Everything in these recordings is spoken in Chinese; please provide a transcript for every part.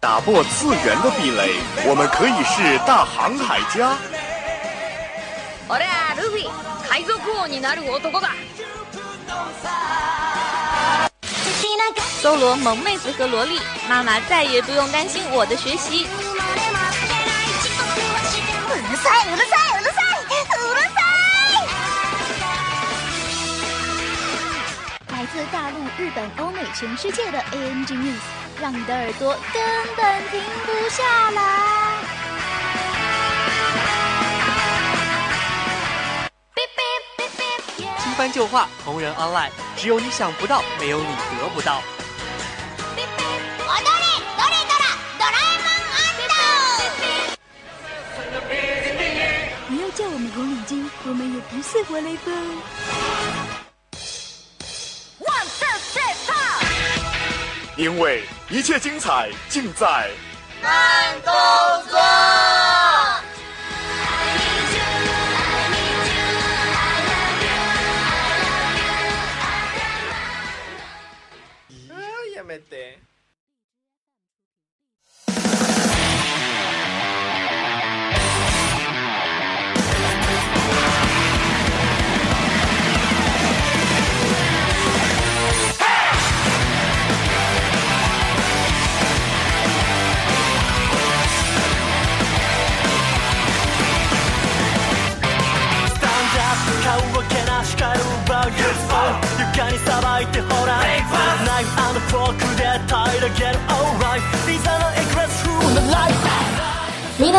打破次元的壁垒，我们可以是大航海家。俺はルフィ海賊王になる男だ搜罗萌妹子和萝莉，妈妈再也不用担心我的学习。うるさいうるさい 自大陆、日本、欧美、全世界的 ANG News，让你的耳朵根本停不下来。新番旧话，同人 online，只有你想不到，没有你得不到。踊れどれドラドラえもん不要叫我们红领巾，我们也不是活雷锋。 因为一切精彩尽在慢动作。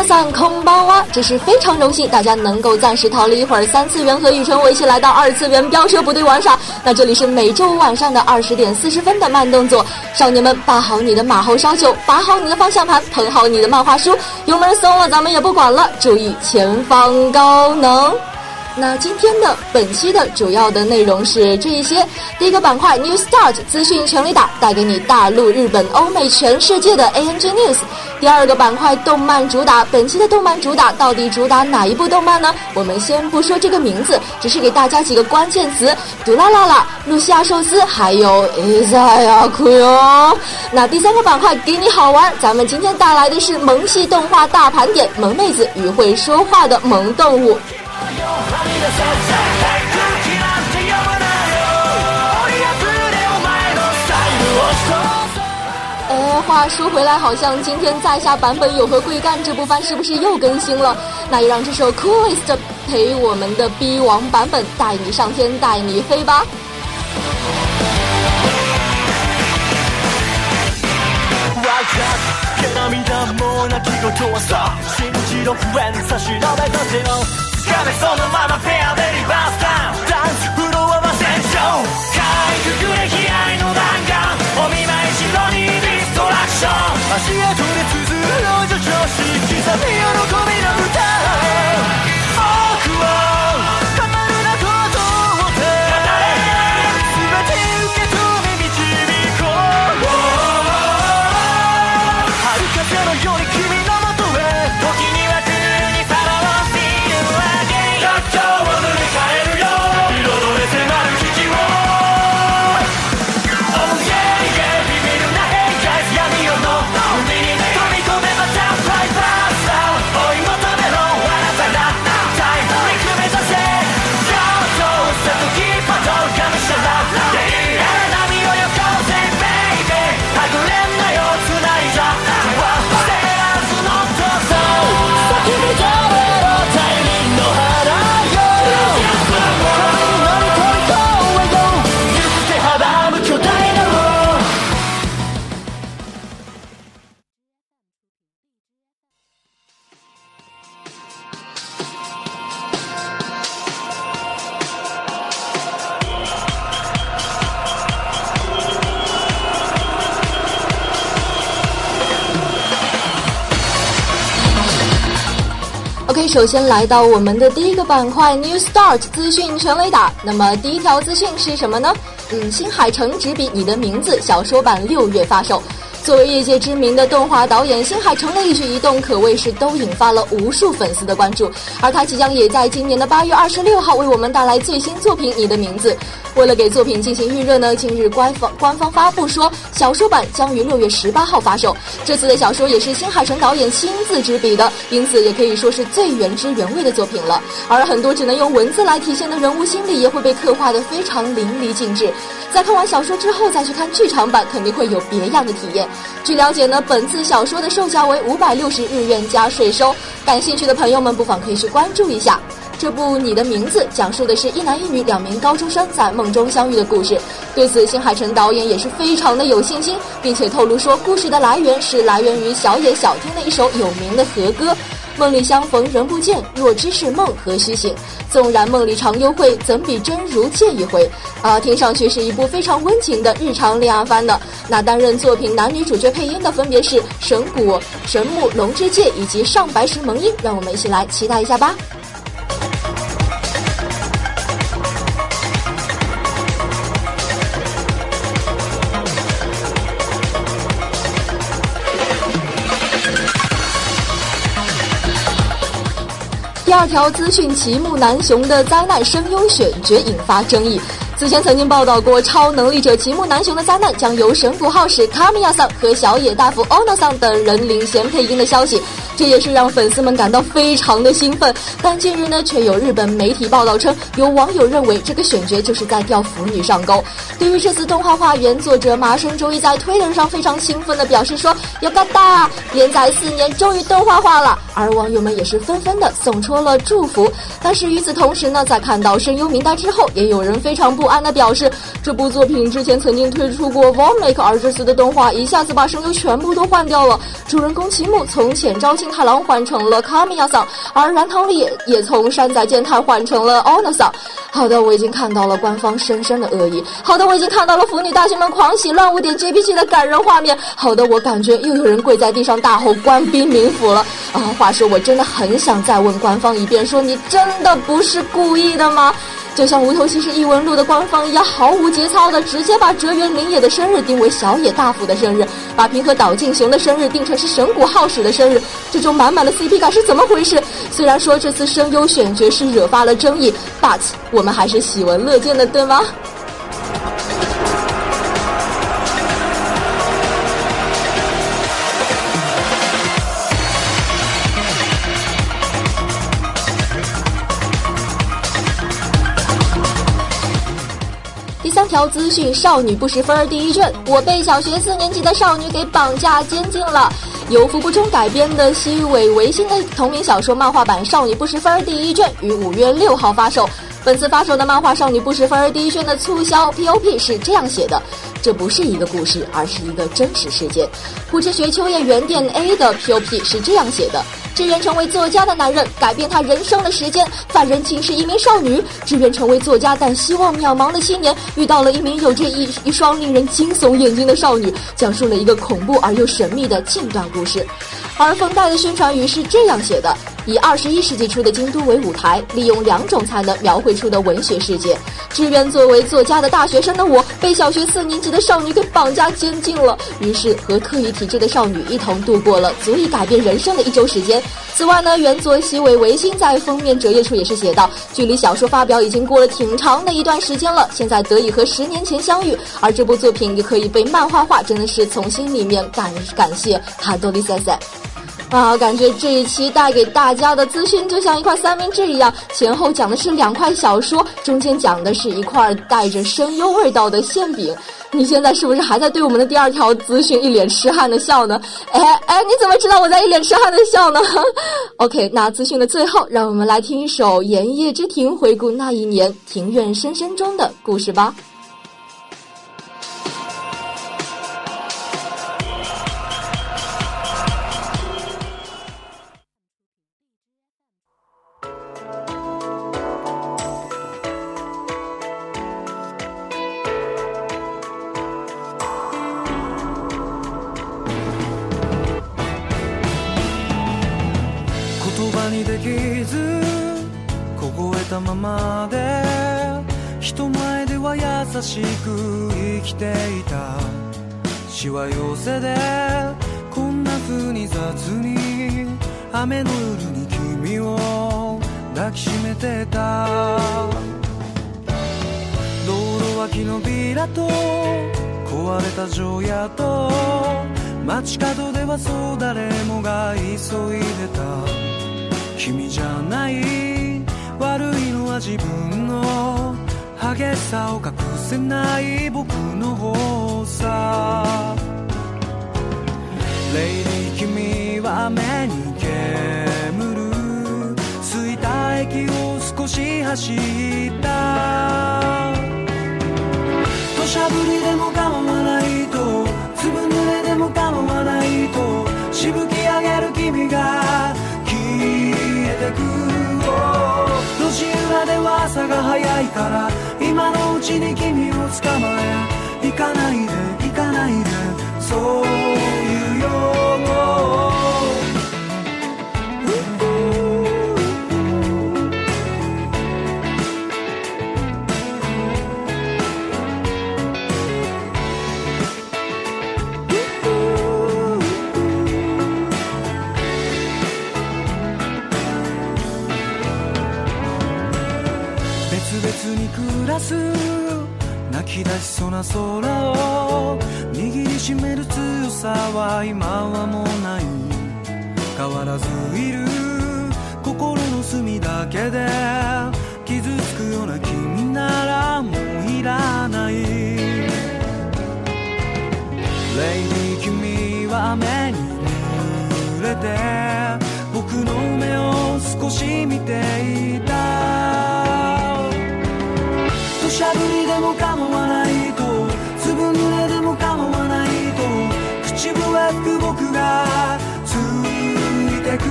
散空包蛙，只是非常荣幸大家能够暂时逃离一会儿三次元和雨辰，我一起来到二次元飙车部队玩耍。那这里是每周五晚上的二十点四十分的慢动作，少年们把好你的马后烧酒，把好你的方向盘，捧好你的漫画书，油门松了咱们也不管了，注意前方高能。那今天的本期的主要的内容是这一些。第一个板块 New Start 资讯全力打，带给你大陆、日本、欧美、全世界的 ANG News。第二个板块动漫主打，本期的动漫主打到底主打哪一部动漫呢？我们先不说这个名字，只是给大家几个关键词：杜拉拉拉、露西亚寿司，还有伊萨亚库哟。那第三个板块给你好玩，咱们今天带来的是萌系动画大盘点，萌妹子与会说话的萌动物。哎，话说回来，好像今天在下版本有何贵干这部番是不是又更新了？那就让这首 Coolest 陪我们的 B 王版本带你上天，带你飞吧。涙も泣き言はさ信じろフレンズ差し伸べた手を 掴めそのままペアでリバースダウン。ダンスフロアは戦場かいくぐれ悲哀の弾丸。お見舞いしろにディストラクション。足跡で綴る老女調子刻み喜びの歌。OK，首先来到我们的第一个板块 New Start 资讯全雷打。那么第一条资讯是什么呢？嗯，新海诚执笔你的名字小说版六月发售。作为业界知名的动画导演，新海诚的一举一动可谓是都引发了无数粉丝的关注。而他即将也在今年的八月二十六号为我们带来最新作品《你的名字》。为了给作品进行预热呢，近日官方官方发布说，小说版将于六月十八号发售。这次的小说也是新海诚导演亲自执笔的，因此也可以说是最原汁原味的作品了。而很多只能用文字来体现的人物心理，也会被刻画得非常淋漓尽致。在看完小说之后再去看剧场版，肯定会有别样的体验。据了解呢，本次小说的售价为五百六十日元加税收，感兴趣的朋友们不妨可以去关注一下。这部《你的名字》讲述的是一男一女两名高中生在梦中相遇的故事。对此，新海诚导演也是非常的有信心，并且透露说，故事的来源是来源于小野小町的一首有名的和歌：“梦里相逢人不见，若知是梦何须醒？纵然梦里常幽会，怎比真如见一回？”啊，听上去是一部非常温情的日常恋爱番呢。那担任作品男女主角配音的分别是神谷、神木、龙之介以及上白石萌音，让我们一起来期待一下吧。二条资讯：齐木南雄的灾难声优选角引发争议。此前曾经报道过，超能力者齐木南雄的灾难将由神谷浩史、卡米亚桑和小野大辅、欧诺桑等人领衔配音的消息。这也是让粉丝们感到非常的兴奋，但近日呢，却有日本媒体报道称，有网友认为这个选角就是在钓腐女上钩。对于这次动画化，原作者麻生周一在推特上非常兴奋地表示说：“有嘎达，连载四年终于动画化了。”而网友们也是纷纷的送出了祝福。但是与此同时呢，在看到声优名单之后，也有人非常不安地表示，这部作品之前曾经推出过 Vomake，而这次的动画一下子把声优全部都换掉了。主人公齐木从浅沼太郎换成了卡米亚桑，而蓝堂里也从山仔健太换成了欧娜桑。好的，我已经看到了官方深深的恶意。好的，我已经看到了腐女大军们狂喜乱舞点 JPG 的感人画面。好的，我感觉又有人跪在地上大吼官兵民府了。啊，话说我真的很想再问官方一遍，说你真的不是故意的吗？就像《无头骑士异闻录》的官方一样，毫无节操的直接把哲原林野的生日定为小野大辅的生日，把平和岛进雄的生日定成是神谷浩史的生日，这种满满 的 CP 感是怎么回事？虽然说这次声优选角是惹发了争议，but 我们还是喜闻乐见的，对吗？条资讯：少女不识分第一卷，我被小学四年级的少女给绑架监禁了。由服部中改编的西尾维新的同名小说漫画版《少女不识分》第一卷于五月六号发售。本次发售的漫画《少女不识分》第一卷的促销 POP 是这样写的：这不是一个故事，而是一个真实事件。虎之学秋叶原店 A 的 POP 是这样写的。志愿成为作家的男人改变他人生的时间，犯人竟是一名少女。志愿成为作家但希望渺茫的青年遇到了一名有着一一双令人惊悚眼睛的少女，讲述了一个恐怖而又神秘的近段故事。而封带的宣传语是这样写的：以二十一世纪初的京都为舞台，利用两种才能描绘出的文学世界。志愿作为作家的大学生的我，被小学四年级的少女给绑架监禁了，于是和特异体质的少女一同度过了足以改变人生的一周时间。此外呢，原作西尾维新在封面折页处也是写道：距离小说发表已经过了挺长的一段时间了，现在得以和十年前相遇，而这部作品也可以被漫画化，真的是从心里面感感谢卡多利塞塞。啊，感觉这一期带给大家的资讯就像一块三明治一样，前后讲的是两块小说，中间讲的是一块带着声优味道的馅饼。你现在是不是还在对我们的第二条资讯一脸痴汉的笑呢？哎哎，你怎么知道我在一脸痴汉的笑呢？OK，那资讯的最后，让我们来听一首《炎夜之庭》，回顾那一年庭院深深中的故事吧。早いから今のうちに君を捕まえ。行かないで行かないでそう。す。泣き出しそうな空を握りしめる強さは今はもうない。変わらずいる心の隅だけで傷つくような君ならもういらない。レイディ君は雨に濡れて僕の目を少し見ていた。しゃぶりでも構わないと。粒濡れでも構わないと。口笛吹く僕がついてく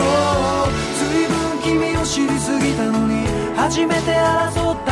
の。ずいぶん君を知りすぎたのに初めて争った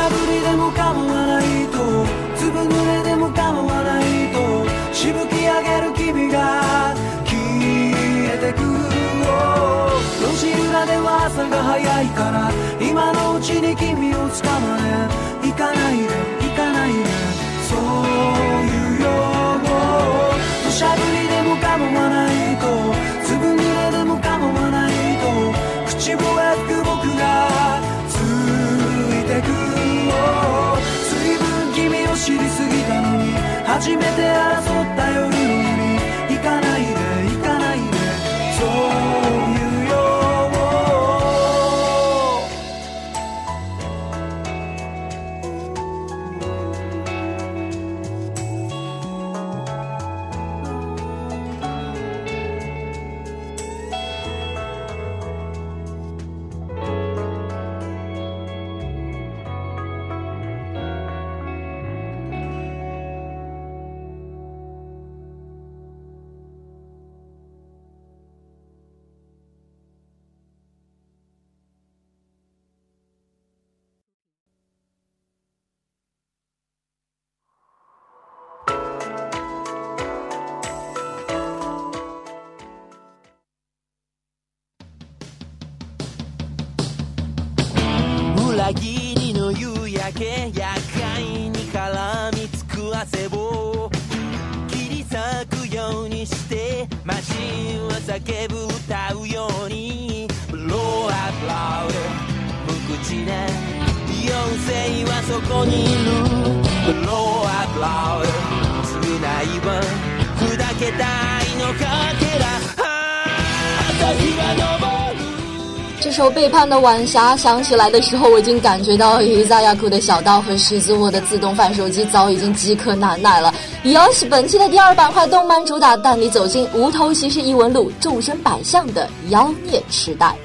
土砂降りでも構わないと粒濡れでも構わないとしぶき上げる君が消えてく路地裏では朝が早いから今のうちに君を捕まえ。行かないで行かないで。そういうよ土砂降りでも構わないと粒濡れでも構わないと口笛に初めけた愛のかけらあ朝日が昇る这 是受背叛的晚霞响起来的时候，我已经感觉到伊萨亚库的小刀和十字握的自动贩手机早已经饥渴难耐了。尤是本期的第二板块，动漫主打带你走进无头骑士异闻录众生百相的妖孽时代。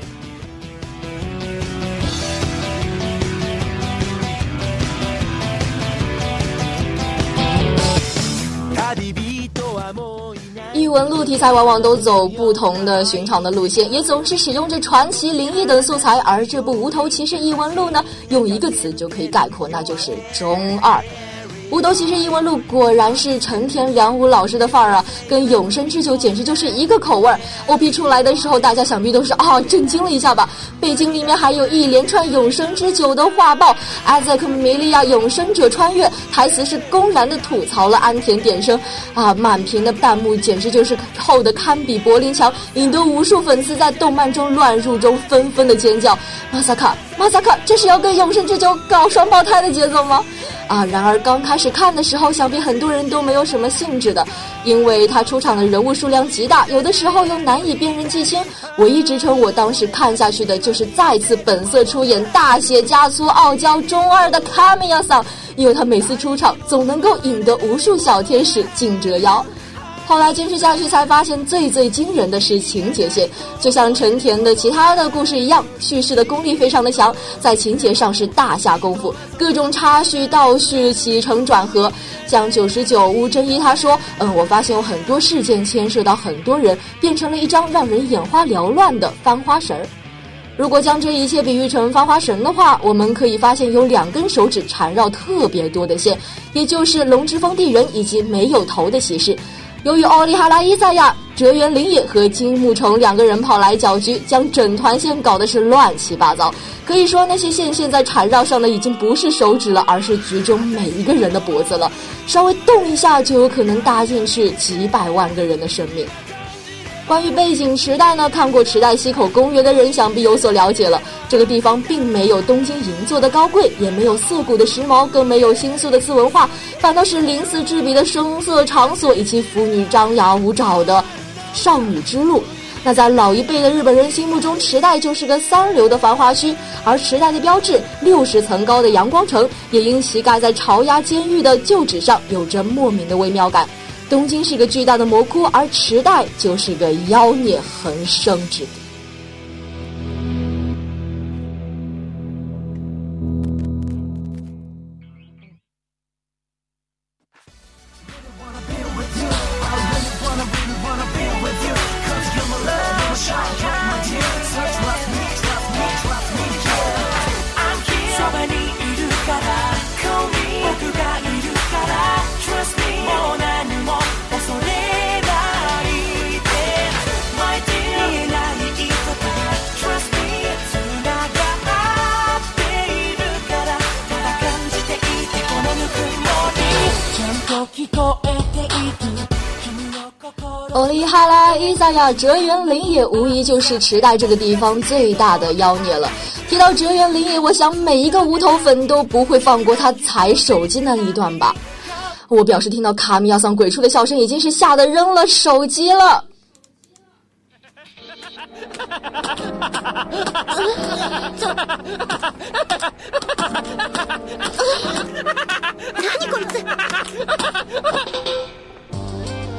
异闻录题材往往都走不同的寻常的路线，也总是使用着传奇、灵异等素材。而这部《无头骑士异闻录》呢，用一个词就可以概括，那就是中二。《无头骑士异闻录》果然是成田良武老师的范儿啊，跟《永生之酒》简直就是一个口味儿。OP 出来的时候，大家想必都是啊震惊了一下吧。背景里面还有一连串《永生之酒》的画报，艾泽克梅利亚永生者穿越，台词是公然的吐槽了安田点生啊，满屏的弹幕简直就是厚的堪比柏林墙，引得无数粉丝在动漫中乱入中纷纷的尖叫。马萨卡，马萨卡，这是要跟《永生之酒》搞双胞胎的节奏吗？啊！然而刚开开始看的时候，想必很多人都没有什么兴致的，因为他出场的人物数量极大，有的时候又难以辨认记清。我一直称我当时看下去的就是再次本色出演大写加粗、傲娇中二的卡米亚桑，因为他每次出场总能够引得无数小天使竞折腰。后来坚持下去，才发现最最惊人的是情节线，就像成田的其他的故事一样，叙事的功力非常的强，在情节上是大下功夫，各种插叙、倒叙、起承转合。像九十九屋真一他说：“嗯，我发现有很多事件牵涉到很多人，变成了一张让人眼花缭乱的翻花绳儿。如果将这一切比喻成翻花绳的话，我们可以发现有两根手指缠绕特别多的线，也就是龙之封地人以及没有头的骑士。”由于奥利哈拉伊萨亚、哲原林野和金木虫两个人跑来搅局，将整团线搞得是乱七八糟。可以说，那些线现在缠绕上的已经不是手指了，而是局中每一个人的脖子了。稍微动一下，就有可能搭进去几百万个人的生命。关于背景池袋呢？看过池袋西口公园的人想必有所了解了。这个地方并没有东京银座的高贵，也没有涩谷的时髦，更没有新宿的次文化，反倒是鳞次栉比的声色场所以及腐女张牙舞爪的少女之路。那在老一辈的日本人心目中，池袋就是个三流的繁华区，而池袋的标志六十层高的阳光城，也因其盖在朝鸭监狱的旧址上，有着莫名的微妙感。东京是个巨大的魔窟，而池袋就是个妖孽横生之地。哈拉伊萨亚哲原林也无疑就是池袋这个地方最大的妖孽了。提到哲原林也，我想每一个无头粉都不会放过他踩手机那一段吧。我表示听到卡米亚桑鬼畜的笑声，已经是吓得扔了手机了。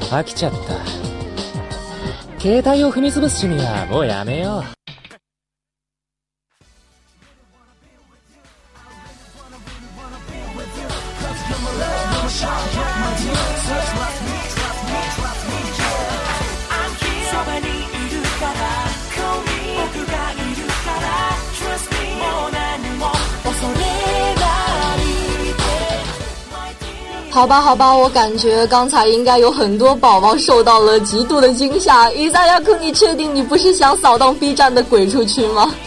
飽きちゃった。 携帯を踏み潰す趣味はもうやめよう。好吧，好吧，我感觉刚才应该有很多宝宝受到了极度的惊吓。伊萨亚克，你确定你不是想扫荡 B 站的鬼畜区吗？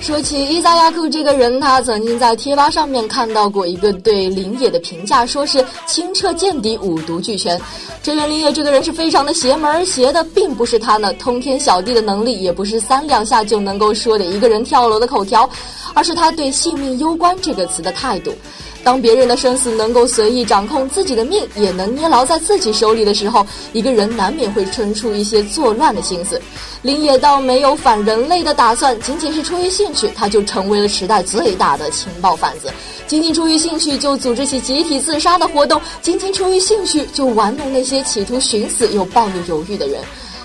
说起伊萨亚库这个人，他曾经在贴吧上面看到过一个对林野的评价，说是清澈见底，五毒俱全。这人林野这个人是非常的邪门，邪的并不是他呢通天小弟的能力，也不是三两下就能够说的一个人跳楼的口条，而是他对性命攸关这个词的态度。当别人的生死能够随意掌控，自己的命也能捏牢在自己手里的时候，一个人难免会生出一些作乱的心思。林野倒没有反人类的打算，仅仅是出于兴趣，他就成为了时代最大的情报贩子。仅仅出于兴趣就组织起集体自杀的活动，仅仅出于兴趣就玩弄那些企图寻死又抱有犹豫的人。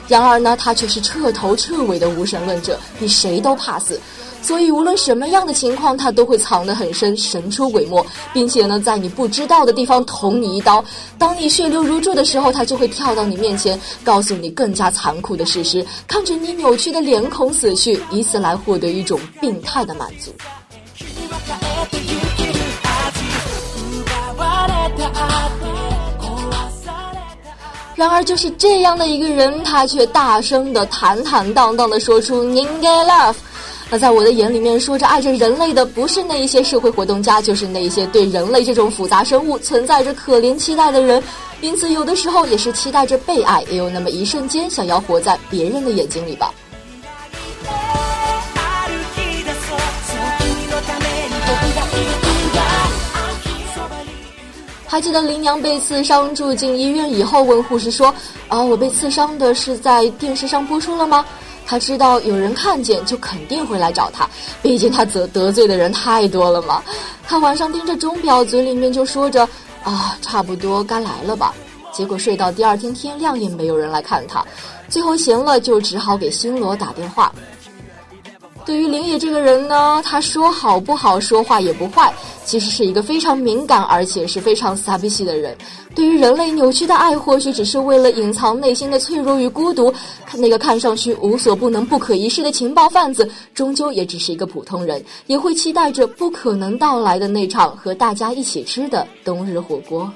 然而呢，他却是彻头彻尾的无神论者，比谁都怕死。所以，无论什么样的情况，他都会藏得很深，神出鬼没，并且呢，在你不知道的地方捅你一刀。当你血流如注的时候，他就会跳到你面前，告诉你更加残酷的事实，看着你扭曲的脸孔死去，以此来获得一种病态的满足。然而，就是这样的一个人，他却大声的、坦坦荡荡的说出 “Ninga love”。那在我的眼里面，说着爱着人类的，不是那一些社会活动家，就是那一些对人类这种复杂生物存在着可怜期待的人。因此，有的时候也是期待着被爱，也有那么一瞬间想要活在别人的眼睛里吧。还记得林娘被刺伤住进医院以后，问护士说：“啊，我被刺伤的是在电视上播出了吗？”他知道有人看见就肯定会来找他，毕竟他得得罪的人太多了嘛。他晚上盯着钟表，嘴里面就说着：“啊，差不多该来了吧。”结果睡到第二天天亮也没有人来看他，最后闲了就只好给星罗打电话。对于林野这个人呢，他说好不好，说话也不坏，其实是一个非常敏感而且是非常傻逼系的人。对于人类扭曲的爱，或许只是为了隐藏内心的脆弱与孤独。那个看上去无所不能、不可一世的情报贩子，终究也只是一个普通人，也会期待着不可能到来的那场和大家一起吃的冬日火锅。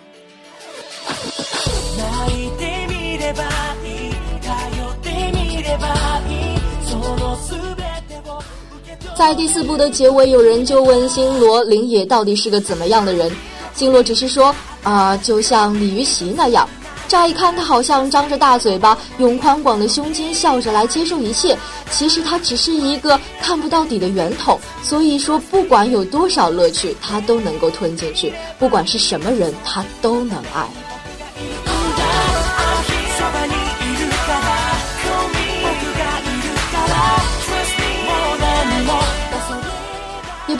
在第四部的结尾，有人就问星罗林野到底是个怎么样的人？星罗只是说啊，就像李玉席那样。乍一看，他好像张着大嘴巴，用宽广的胸襟笑着来接受一切。其实他只是一个看不到底的圆筒。所以说，不管有多少乐趣，他都能够吞进去；不管是什么人，他都能爱。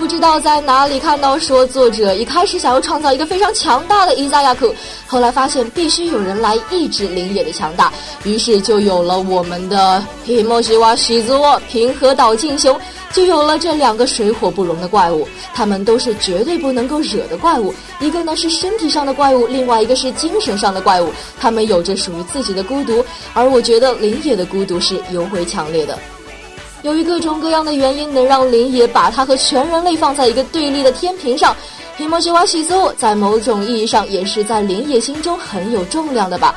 知道在哪里看到说，作者一开始想要创造一个非常强大的伊萨亚库，后来发现必须有人来抑制林野的强大，于是就有了我们的皮莫西瓦西兹沃平和岛静雄，就有了这两个水火不容的怪物，他们都是绝对不能够惹的怪物，一个呢是身体上的怪物，另外一个是精神上的怪物，他们有着属于自己的孤独，而我觉得林野的孤独是尤为强烈的。由于各种各样的原因，能让林野把他和全人类放在一个对立的天平上。皮莫西瓦西索在某种意义上也是在林野心中很有重量的吧。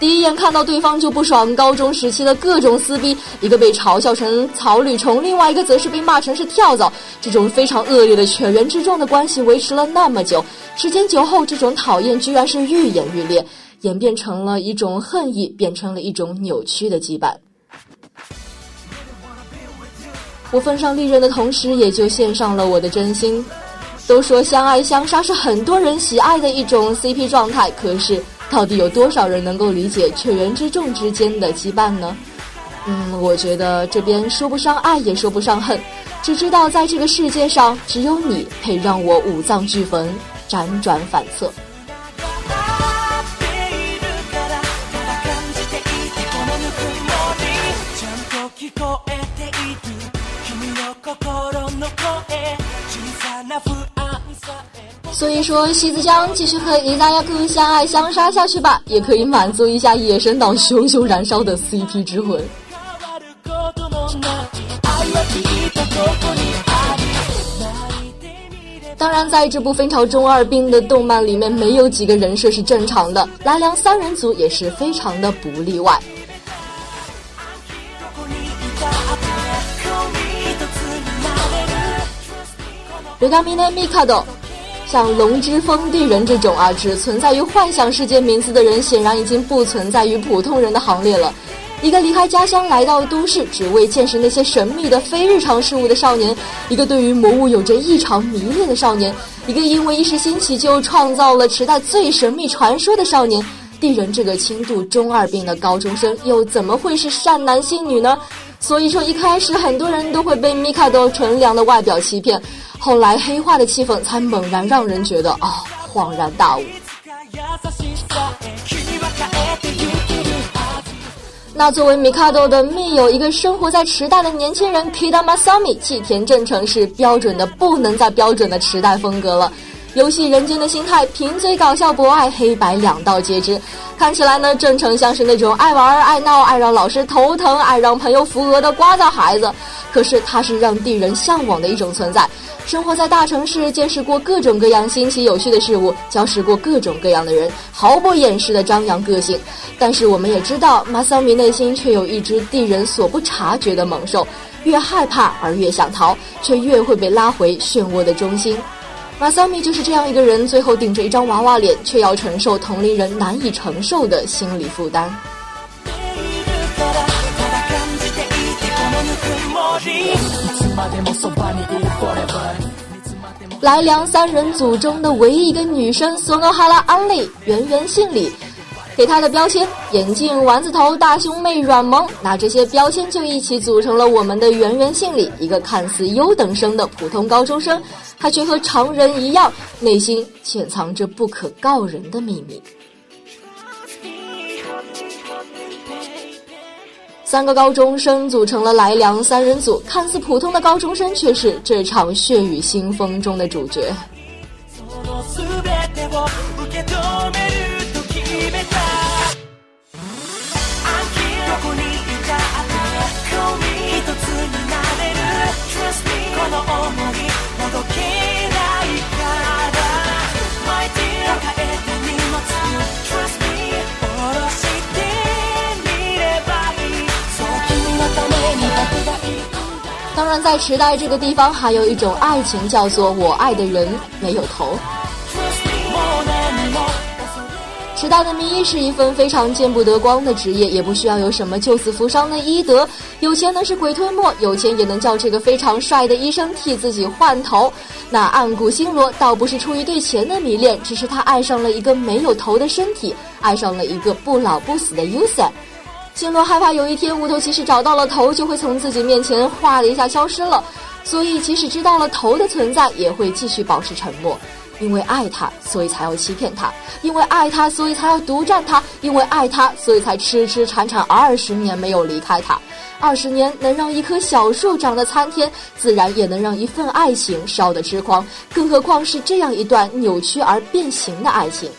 第一眼看到对方就不爽，高中时期的各种撕逼，一个被嘲笑成草履虫，另外一个则是被骂成是跳蚤。这种非常恶劣的犬猿之状的关系维持了那么久，时间久后，这种讨厌居然是愈演愈烈，演变成了一种恨意，变成了一种扭曲的羁绊。我奉上利刃的同时，也就献上了我的真心。都说相爱相杀是很多人喜爱的一种 CP 状态，可是到底有多少人能够理解血缘之众之间的羁绊呢？嗯，我觉得这边说不上爱，也说不上恨，只知道在这个世界上，只有你配让我五脏俱焚，辗转反侧。所以说，西子江继续和伊达亚克相爱相杀下去吧，也可以满足一下野生党熊熊燃烧的 CP 之魂。当然，在这部分朝中二病的动漫里面，没有几个人设是正常的，来良三人组也是非常的不例外。像龙之风地人这种啊，只存在于幻想世界名字的人，显然已经不存在于普通人的行列了。一个离开家乡来到都市，只为见识那些神秘的非日常事物的少年；一个对于魔物有着异常迷恋的少年；一个因为一时兴起就创造了时代最神秘传说的少年。地人这个轻度中二病的高中生，又怎么会是善男信女呢？所以说，一开始很多人都会被米卡多纯良的外表欺骗，后来黑化的气氛才猛然让人觉得啊，恍然大悟。那作为米卡多的密友，一个生活在池袋的年轻人 Kida Masami，气田正成是标准的不能再标准的池袋风格了。游戏人间的心态，贫嘴搞笑博爱，黑白两道皆知。看起来呢，正成像是那种爱玩、爱闹、爱让老师头疼、爱让朋友扶额的聒噪孩子。可是他是让地人向往的一种存在。生活在大城市，见识过各种各样新奇有趣的事物，交识过各种各样的人，毫不掩饰的张扬个性。但是我们也知道，马桑米内心却有一只地人所不察觉的猛兽，越害怕而越想逃，却越会被拉回漩涡的中心。马萨米就是这样一个人，最后顶着一张娃娃脸，却要承受同龄人难以承受的心理负担。来良三人组中的唯一一个女生索诺哈拉安利，圆圆姓李。给她的标签：眼镜、丸子头、大胸妹、软萌。那这些标签就一起组成了我们的圆圆姓李，一个看似优等生的普通高中生，他却和常人一样，内心潜藏着不可告人的秘密。三个高中生组成了来良三人组，看似普通的高中生，却是这场血雨腥风中的主角。当然，在池袋这个地方，还有一种爱情，叫做我爱的人没有头。池袋的名医是一份非常见不得光的职业，也不需要有什么救死扶伤的医德。有钱能使鬼推磨，有钱也能叫这个非常帅的医生替自己换头。那暗谷星罗倒不是出于对钱的迷恋，只是他爱上了一个没有头的身体，爱上了一个不老不死的 Usa。星罗害怕有一天无头骑士找到了头，就会从自己面前哗的一下消失了，所以即使知道了头的存在，也会继续保持沉默。因为爱他，所以才要欺骗他；因为爱他，所以才要独占他；因为爱他，所以才痴痴缠缠二十年没有离开他。二十年能让一棵小树长得参天，自然也能让一份爱情烧得痴狂。更何况是这样一段扭曲而变形的爱情。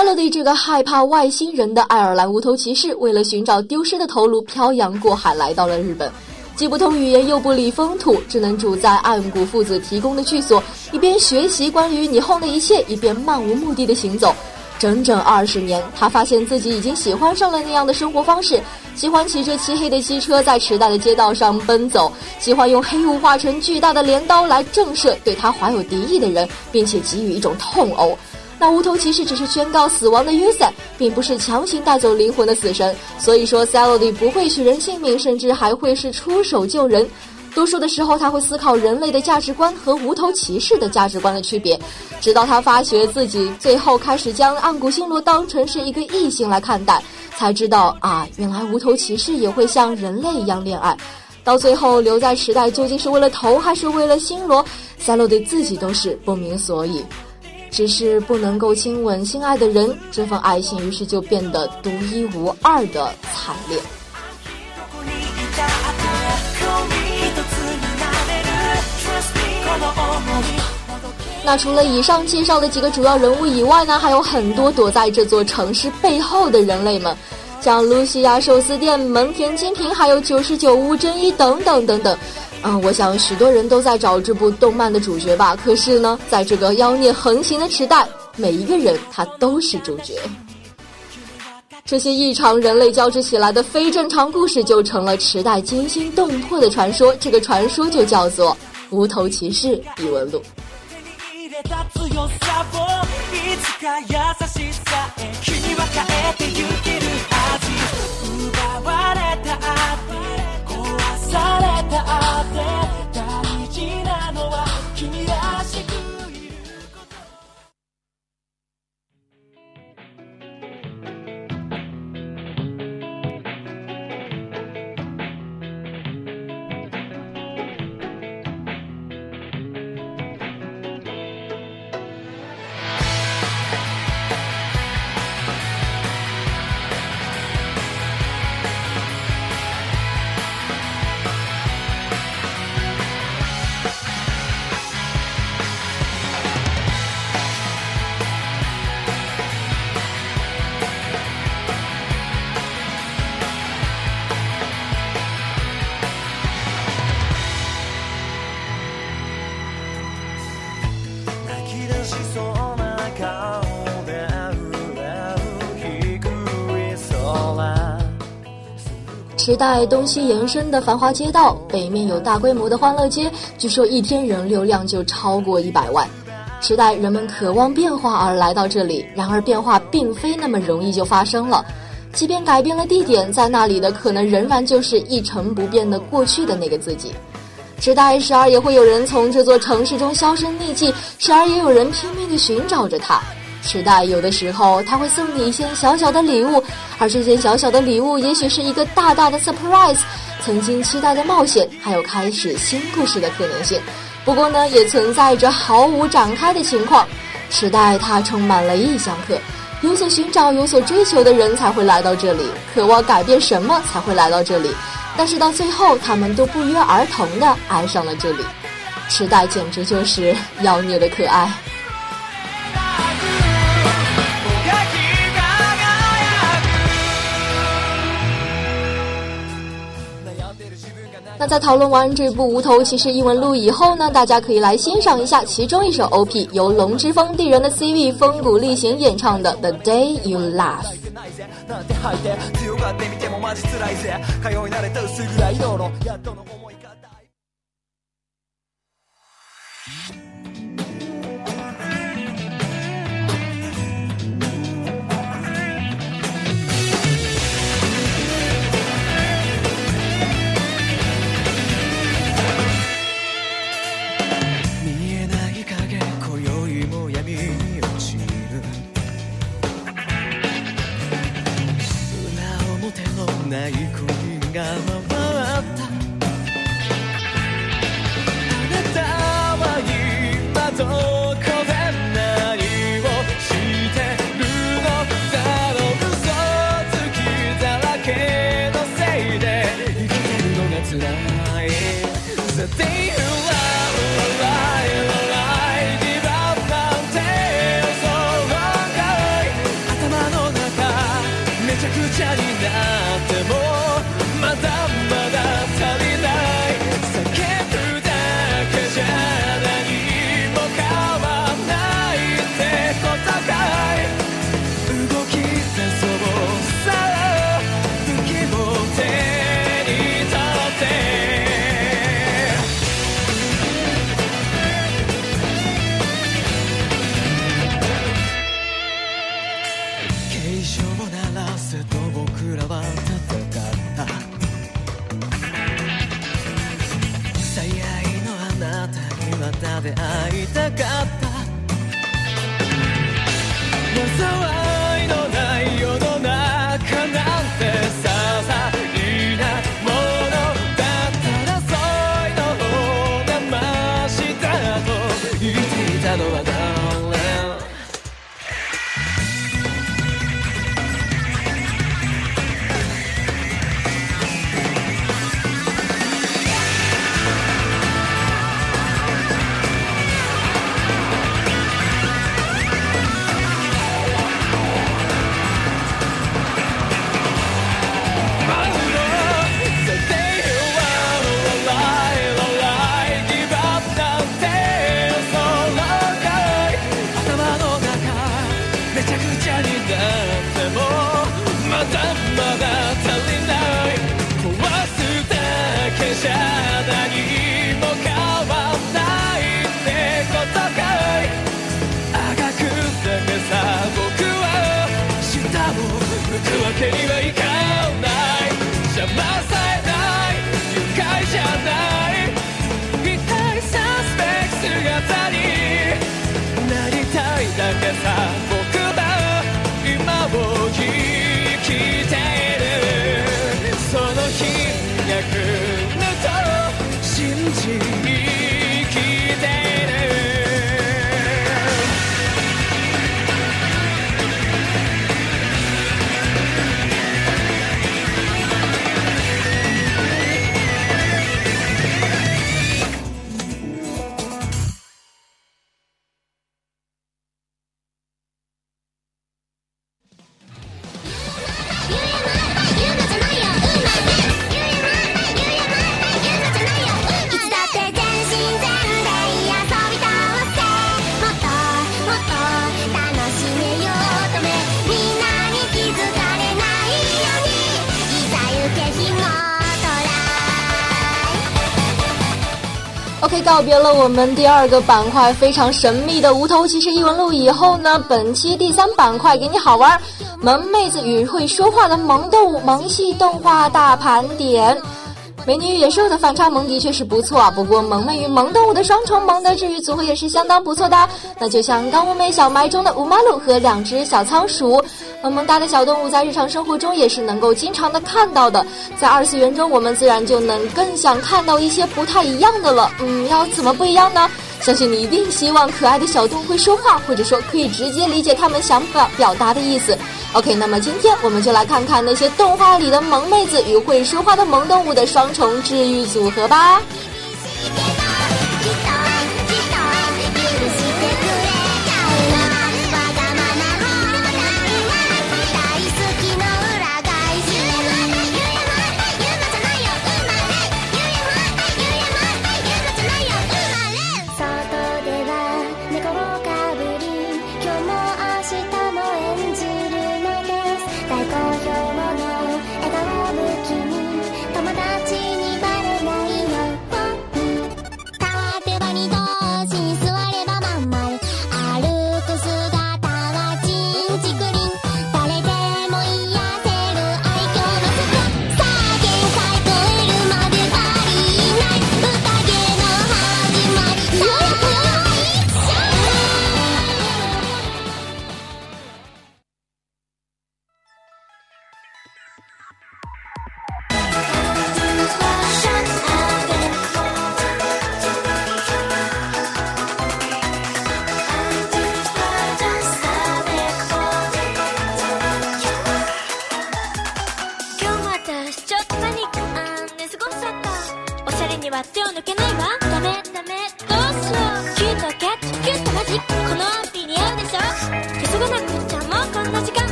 塞洛蒂这个害怕外星人的爱尔兰无头骑士，为了寻找丢失的头颅，漂洋过海来到了日本。既不通语言，又不理风土，只能住在岸谷父子提供的居所，一边学习关于霓虹的一切，一边漫无目的的行走。整整二十年，他发现自己已经喜欢上了那样的生活方式，喜欢骑着漆黑的机车在池袋的街道上奔走，喜欢用黑雾化成巨大的镰刀来震慑对他怀有敌意的人，并且给予一种痛殴。那无头骑士只是宣告死亡的 Usa，并不是强行带走灵魂的死神。所以说 s a l o d y 不会取人性命，甚至还会是出手救人。多数的时候，他会思考人类的价值观和无头骑士的价值观的区别，直到他发觉自己最后开始将暗谷星罗当成是一个异性来看待，才知道啊，原来无头骑士也会像人类一样恋爱。到最后留在时代究竟是为了头还是为了星罗 s a l o d 自己都是不明所以。只是不能够亲吻心爱的人，这份爱情于是就变得独一无二的惨烈。那除了以上介绍的几个主要人物以外呢，还有很多躲在这座城市背后的人类们，像露西亚寿司店、门田精品，还有九十九屋真一等等等等。嗯，我想许多人都在找这部动漫的主角吧。可是呢，在这个妖孽横行的时代，每一个人他都是主角。这些异常人类交织起来的非正常故事，就成了池袋惊心动魄的传说。这个传说就叫做《无头骑士异闻录》。the out there. 时代东西延伸的繁华街道，北面有大规模的欢乐街，据说一天人流量就超过一百万。时代人们渴望变化而来到这里，然而变化并非那么容易就发生了。即便改变了地点，在那里的可能仍然就是一成不变的过去的那个自己。时代时而也会有人从这座城市中销声匿迹，时而也有人拼命地寻找着它。时代有的时候他会送你一些小小的礼物，而这些小小的礼物也许是一个大大的 surprise，曾经期待的冒险，还有开始新故事的可能性。不过呢，也存在着毫无展开的情况。时代它充满了异乡客，有所寻找、有所追求的人才会来到这里，渴望改变什么才会来到这里。但是到最后，他们都不约而同的爱上了这里。时代简直就是 妖孽的可爱。那在讨论完这部《无头骑士异闻录》以后呢，大家可以来欣赏一下其中一首 OP，由龙之风地人的 CV 风谷力行演唱的《The Day You Laugh》。ない恋が第二个板块非常神秘的无头骑士异闻录以后呢，本期第三板块给你好玩，萌妹子与会说话的萌动物萌系动画大盘点。美女与野兽的反差萌的确是不错啊，不过萌妹与萌动物的双重萌的治愈组合也是相当不错的。那就像刚物美小埋中的五马鲁和两只小仓鼠，萌萌哒的小动物在日常生活中也是能够经常的看到的。在二次元中，我们自然就能更想看到一些不太一样的了。嗯，要怎么不一样呢？相信你一定希望可爱的小动物会说话，或者说可以直接理解他们想法表达的意思。OK，那么今天我们就来看看那些动画里的萌妹子与会说话的萌动物的双重治愈组合吧。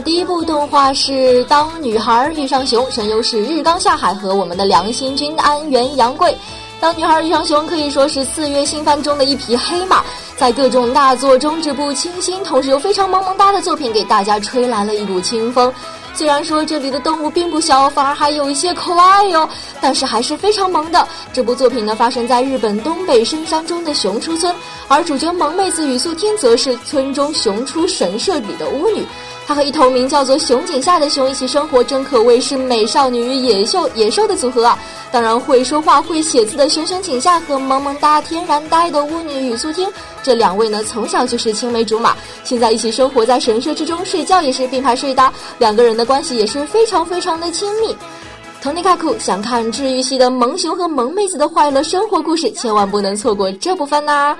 第一部动画是《当女孩遇上熊》，声优是日冈下海和我们的良心君安原阳贵。当女孩遇上熊可以说是四月新番中的一匹黑马，在各种大作中，这部清新同时又非常萌萌哒的作品给大家吹来了一股清风。虽然说这里的动物并不小，反而还有一些可爱哟，但是还是非常萌的。这部作品呢，发生在日本东北深山中的熊出村，而主角萌妹子宇素天则是村中熊出神社里的巫女。她和一头名叫做熊井夏的熊一起生活，真可谓是美少女与野兽野兽的组合啊！当然，会说话、会写字的熊熊井夏和萌萌哒、天然呆的巫女宇素天，这两位呢，从小就是青梅竹马，现在一起生活在神社之中，睡觉也是并排睡的，两个人的关系也是非常非常的亲密。托尼卡库想看治愈系的萌熊和萌妹子的快乐生活故事，千万不能错过这部分呐、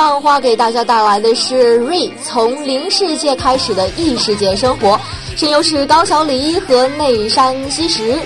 漫画给大家带来的是瑞从零世界开始的异世界生活，声优是高桥李依和内山希实。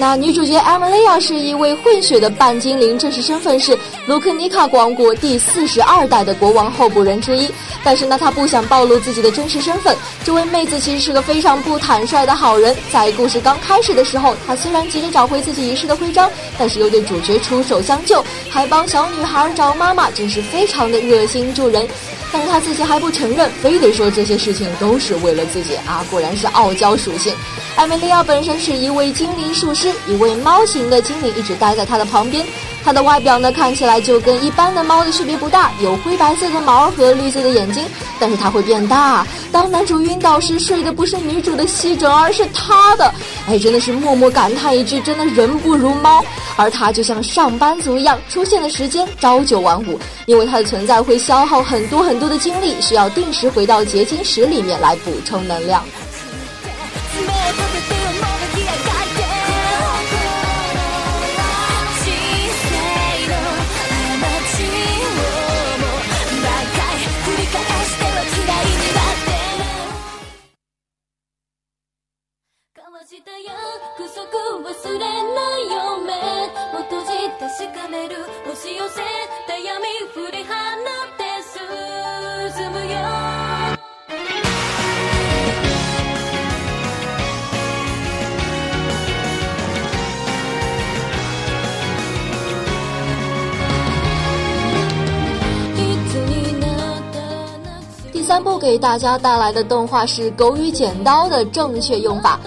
那女主角艾米莉亚是一位混血的半精灵，真实身份是卢克尼卡王国第四十二代的国王候补人之一。但是呢，她不想暴露自己的真实身份。这位妹子其实是个非常不坦率的好人。在故事刚开始的时候，她虽然急着找回自己遗失的徽章，但是又对主角出手相救，还帮小女孩找妈妈，真是非常的热心助人。但是他自己还不承认，非得说这些事情都是为了自己啊！果然是傲娇属性。艾米莉亚本身是一位精灵术师，一位猫型的精灵一直待在他的旁边。它的外表呢，看起来就跟一般的猫的区别不大，有灰白色的毛和绿色的眼睛。但是它会变大。当男主晕倒时，睡的不是女主的西枕，而是他的。哎，真的是默默感叹一句：真的人不如猫。而他就像上班族一样，出现的时间朝九晚五，因为他的存在会消耗很多很多的精力，需要定时回到结晶石里面来补充能量。第三部给大家带来的动画是《狗与剪刀》的正确用法。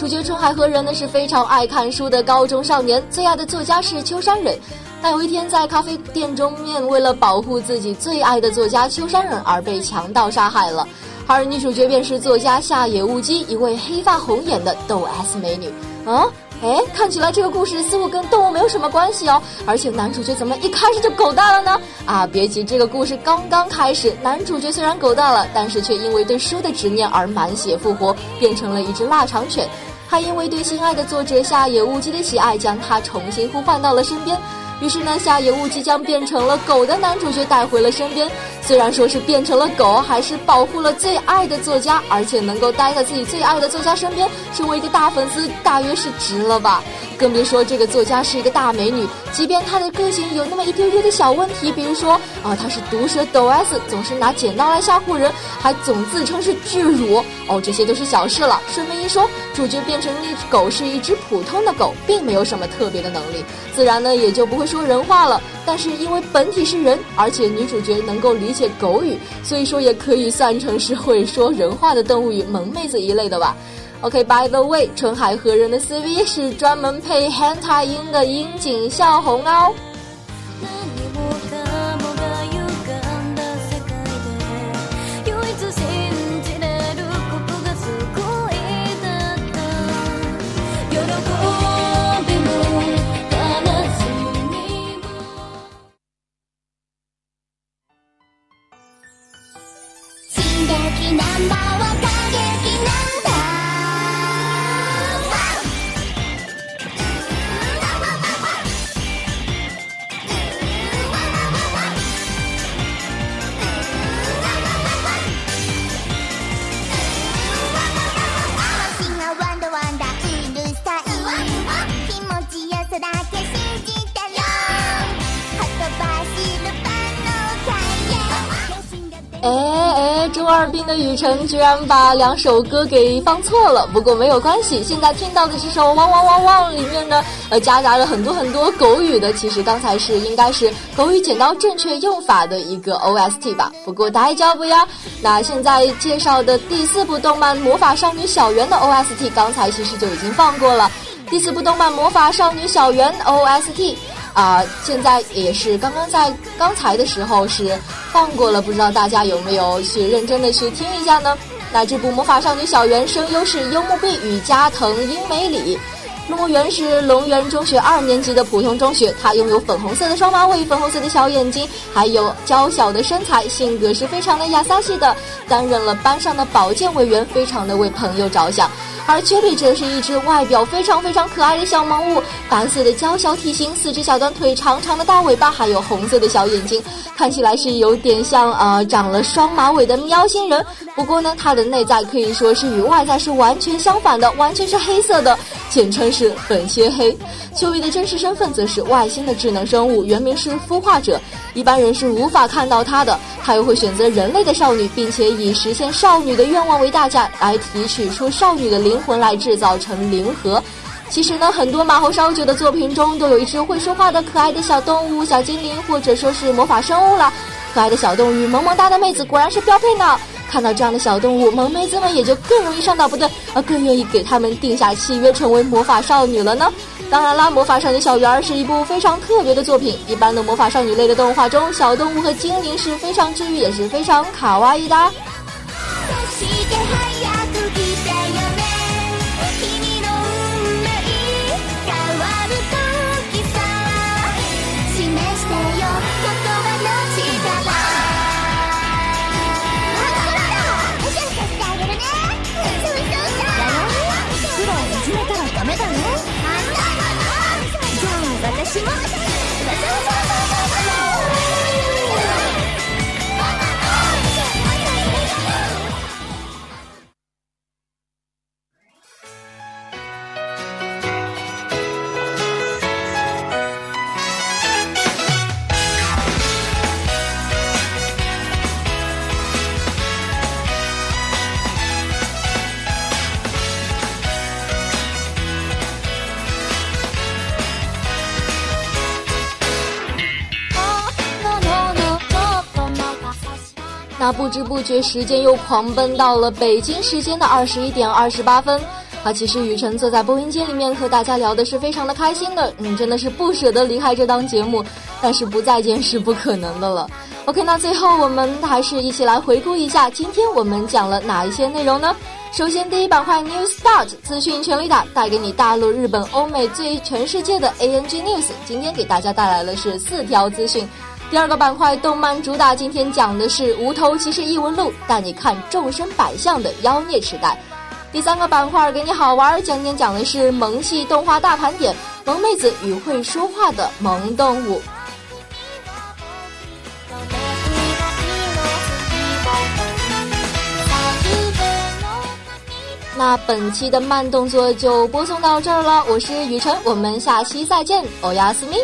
主角春海和人呢是非常爱看书的高中少年，最爱的作家是秋山忍。但有一天在咖啡店中面，为了保护自己最爱的作家秋山忍而被强盗杀害了。而女主角便是作家下野悟姬，一位黑发红眼的斗 S 美女。啊，哎，看起来这个故事似乎跟动物没有什么关系哦。而且男主角怎么一开始就狗大了呢？啊，别急，这个故事刚刚开始，男主角虽然狗大了，但是却因为对书的执念而满血复活，变成了一只腊肠犬。他因为对心爱的作者下野雾姬的喜爱，将他重新呼唤到了身边。于是呢，下野悟即将变成了狗的男主角带回了身边。虽然说是变成了狗，还是保护了最爱的作家，而且能够待在自己最爱的作家身边，成为一个大粉丝，大约是值了吧。更别说这个作家是一个大美女，即便她的个性有那么一丢丢的小问题，比如说啊，她是毒舌抖 S，总是拿剪刀来吓唬人，还总自称是巨乳哦，这些都是小事了。顺便一说，主角变成那只狗是一只普通的狗，并没有什么特别的能力，自然呢也就不会说人话了。但是因为本体是人，而且女主角能够理解狗语，所以说也可以算成是会说人话的动物语萌妹子一类的吧。OK，By the way，春海和人的 CV 是专门配 Hentai 音的樱井孝宏哦。哈尔滨的雨辰居然把两首歌给放错了，不过没有关系。现在听到的这首《汪汪汪汪》里面呢，呃，夹杂了很多很多狗语的。其实刚才是应该是狗语剪刀正确用法的一个 OST 吧。不过大家不呀。那现在介绍的第四部动漫《魔法少女小圆》的 OST，刚才其实就已经放过了。第四部动漫《魔法少女小圆》OST。啊，现在也是刚刚在刚才的时候是放过了，不知道大家有没有去认真的去听一下呢？那这部《魔法少女小圆》声优是幽木碧与加藤英美里，入木原是龙源中学二年级的普通中学，他拥有粉红色的双马尾、粉红色的小眼睛，还有娇小的身材，性格是非常的亚萨系的。担任了班上的保健委员，非常的为朋友着想。而丘比则是一只外表非常非常可爱的小萌物，白色的娇小体型，四只小短腿，长长的大尾巴，还有红色的小眼睛，看起来是有点像呃长了双马尾的喵星人。不过呢，它的内在可以说是与外在是完全相反的，完全是黑色的，简称是粉切黑。秋雨的真实身份则是外星的智能生物，原名是孵化者，一般人是无法看到它的。他又会选择人类的少女，并且以实现少女的愿望为代价，来提取出少女的灵魂，来制造成灵核。其实呢，很多马猴烧酒的作品中都有一只会说话的可爱的小动物、小精灵，或者说是魔法生物了。可爱的小动物，萌萌哒的妹子果然是标配呢。看到这样的小动物，萌妹子们也就更容易上当，不对，而更愿意给他们定下契约，成为魔法少女了呢。当然啦，《魔法少女小圆儿》是一部非常特别的作品。一般的魔法少女类的动画中，小动物和精灵是非常治愈，也是非常卡哇伊的。不知不觉，时间又狂奔到了北京时间的二十一点二十八分。啊，其实雨辰坐在播音间里面和大家聊的是非常的开心的，嗯，真的是不舍得离开这档节目，但是不再见是不可能的了。OK，那最后我们还是一起来回顾一下今天我们讲了哪一些内容呢？首先，第一板块 New Start 资讯全力打，带给你大陆、日本、欧美最全世界的 ANG News。今天给大家带来的是四条资讯。第二个板块，动漫主打，今天讲的是《无头骑士异闻录》，带你看众生百相的妖孽时代。第三个板块，给你好玩，今天讲的是萌系动画大盘点，萌妹子与会说话的萌动物。那本期的慢动作就播送到这儿了，我是雨辰，我们下期再见，欧亚斯密。